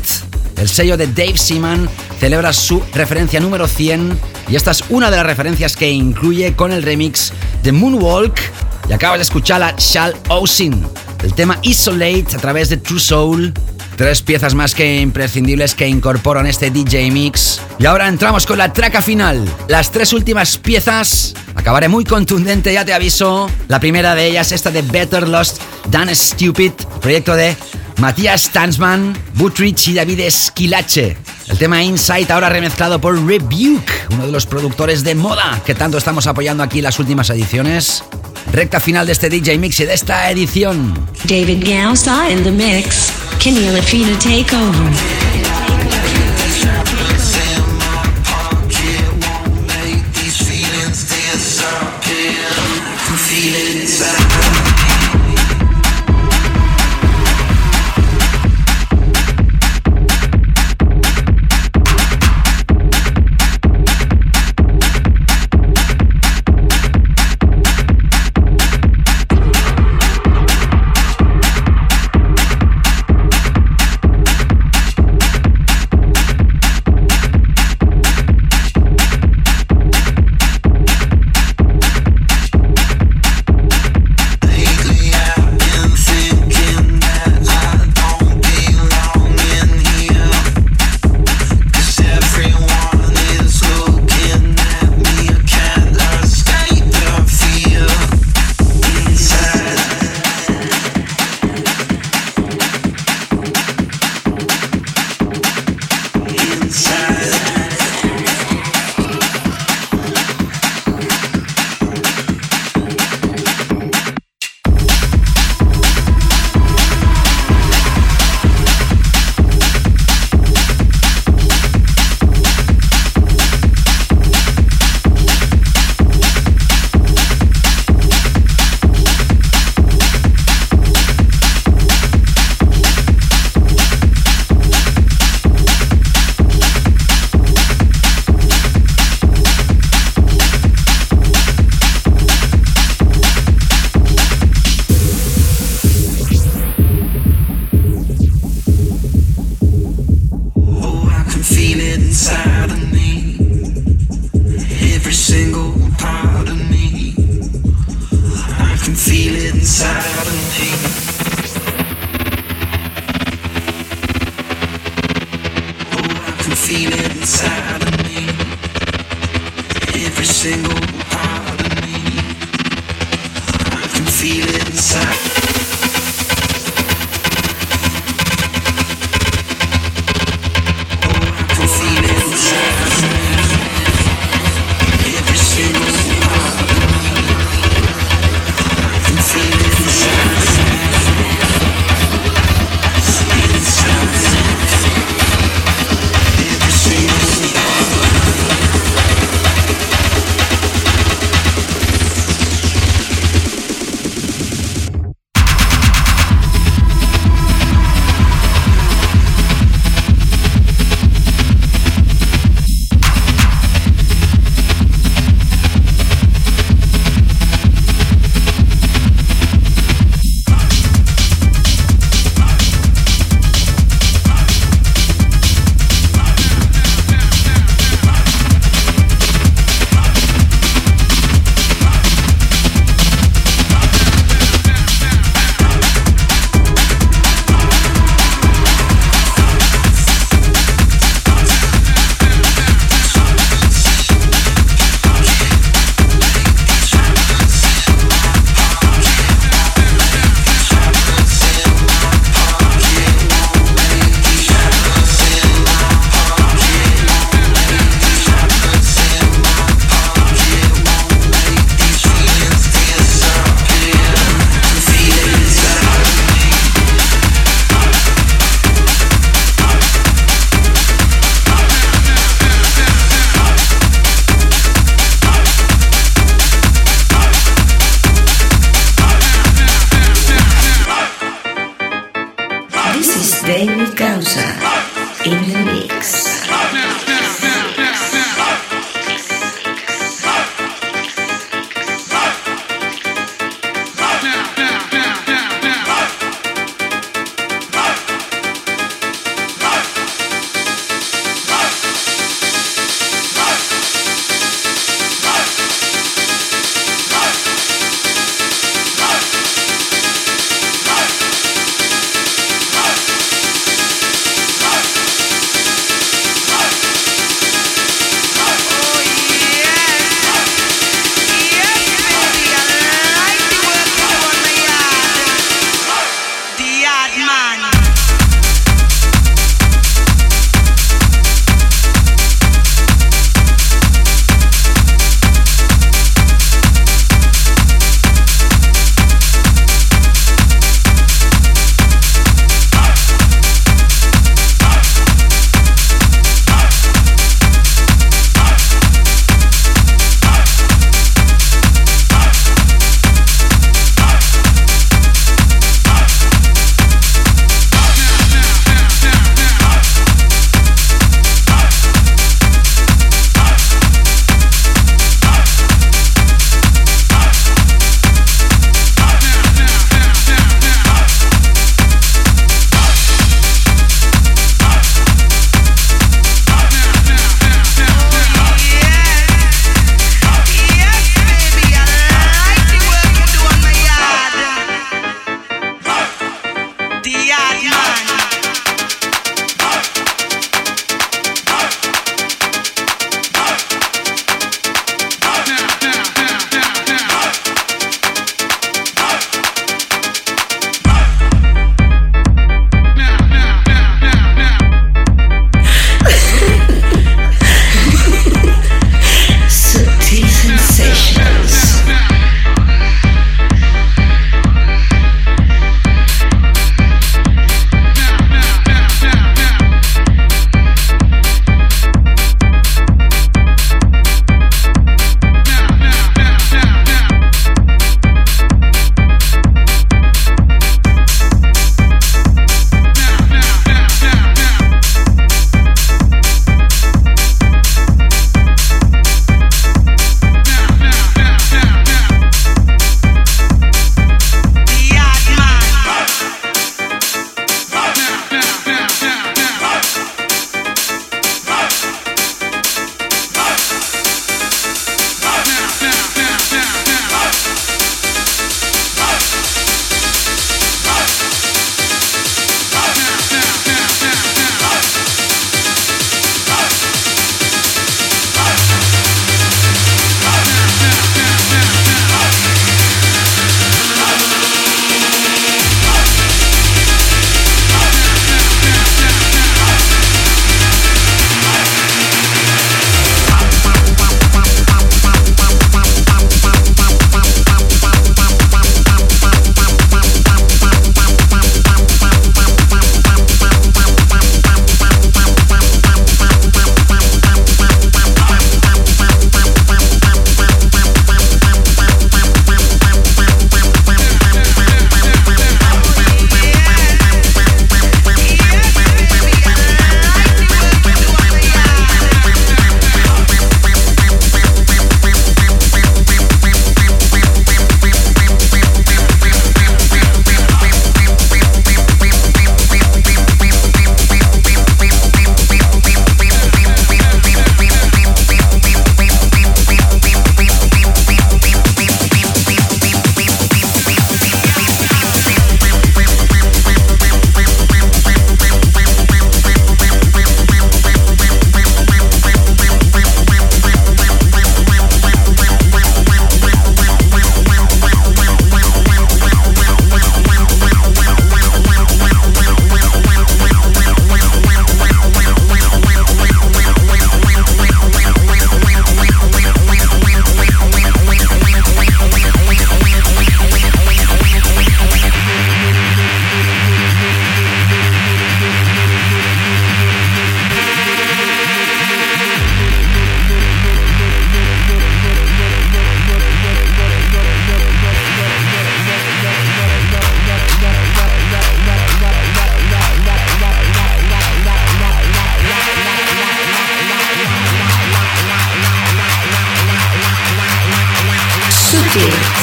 El sello de Dave Seaman celebra su referencia número 100 y esta es una de las referencias que incluye con el remix de Moonwalk y acabas de escuchar a Shal Osin, el tema Isolate a través de True Soul. Tres piezas más que imprescindibles que incorporan este DJ Mix. Y ahora entramos con la traca final. Las tres últimas piezas. Acabaré muy contundente, ya te aviso. La primera de ellas, esta de Better Lost Than Stupid, proyecto de Matías Stansman, Butrich y David Esquilache. El tema Insight ahora remezclado por Rebuke, uno de los productores de moda que tanto estamos apoyando aquí en las últimas ediciones. Recta final de este DJ Mix y de esta edición. David Gausa in the mix. Kenny Lafina take over.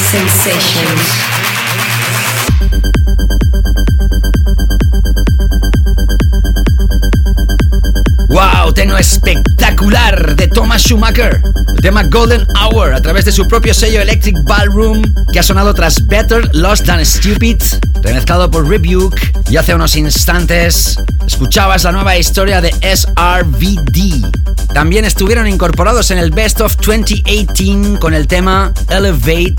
Sensations. ¡Wow! Teno espectacular de Thomas Schumacher. El tema Golden Hour a través de su propio sello Electric Ballroom que ha sonado tras Better Lost Than Stupid, remezclado por Rebuke. Y hace unos instantes escuchabas la nueva historia de SRVD. También estuvieron incorporados en el Best of 2018 con el tema Elevate.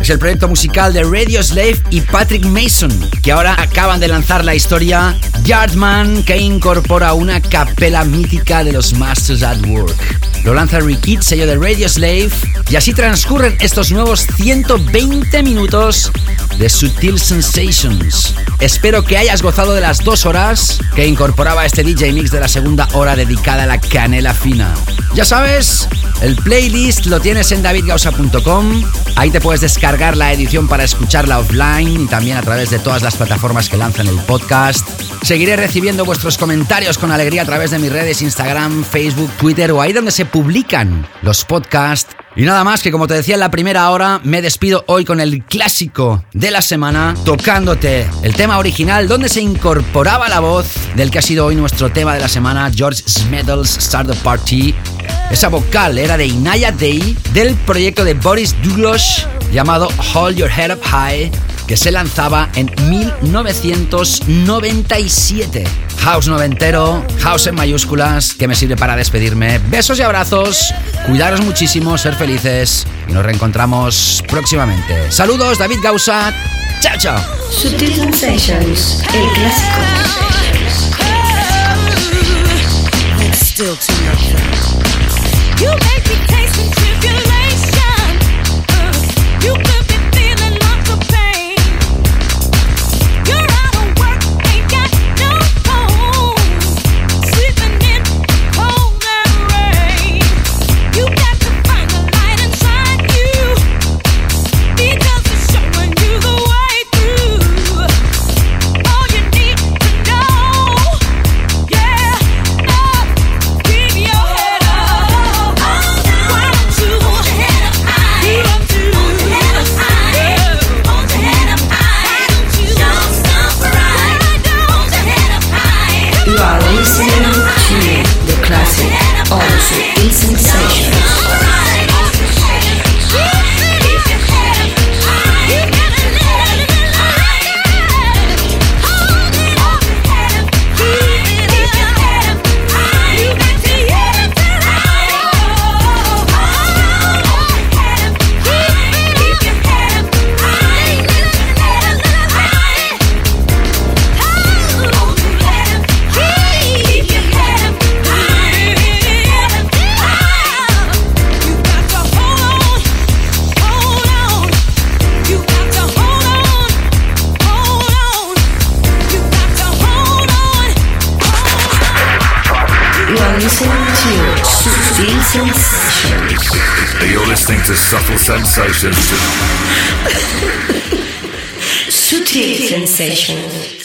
Es el proyecto musical de Radio Slave y Patrick Mason, que ahora acaban de lanzar la historia Yardman, que incorpora una capela mítica de los Masters at Work. Lo lanza Rikid, sello de Radio Slave, y así transcurren estos nuevos 120 minutos de Sutil Sensations. Espero que hayas gozado de las dos horas que incorporaba este DJ Mix de la segunda hora dedicada a la canela fina. Ya sabes, el playlist lo tienes en davidgausa.com. Ahí te puedes descargar la edición para escucharla offline y también a través de todas las plataformas que lanzan el podcast. Seguiré recibiendo vuestros comentarios con alegría a través de mis redes Instagram, Facebook, Twitter o ahí donde se publican los podcasts. Y nada más que como te decía en la primera hora, me despido hoy con el clásico de la semana, tocándote el tema original donde se incorporaba la voz del que ha sido hoy nuestro tema de la semana, George Smeddles Start Party. Esa vocal era de Inaya Day del proyecto de Boris Douglas llamado Hold Your Head Up High que se lanzaba en 1997. House noventero, house en mayúsculas, que me sirve para despedirme. Besos y abrazos, cuidaros muchísimo, ser felices y nos reencontramos próximamente. Saludos, David Gausa. Chao, chao. Sutil Sensations, el clásico. Still too much. You make me taste to Subtle Sensations. Sutil Sensations.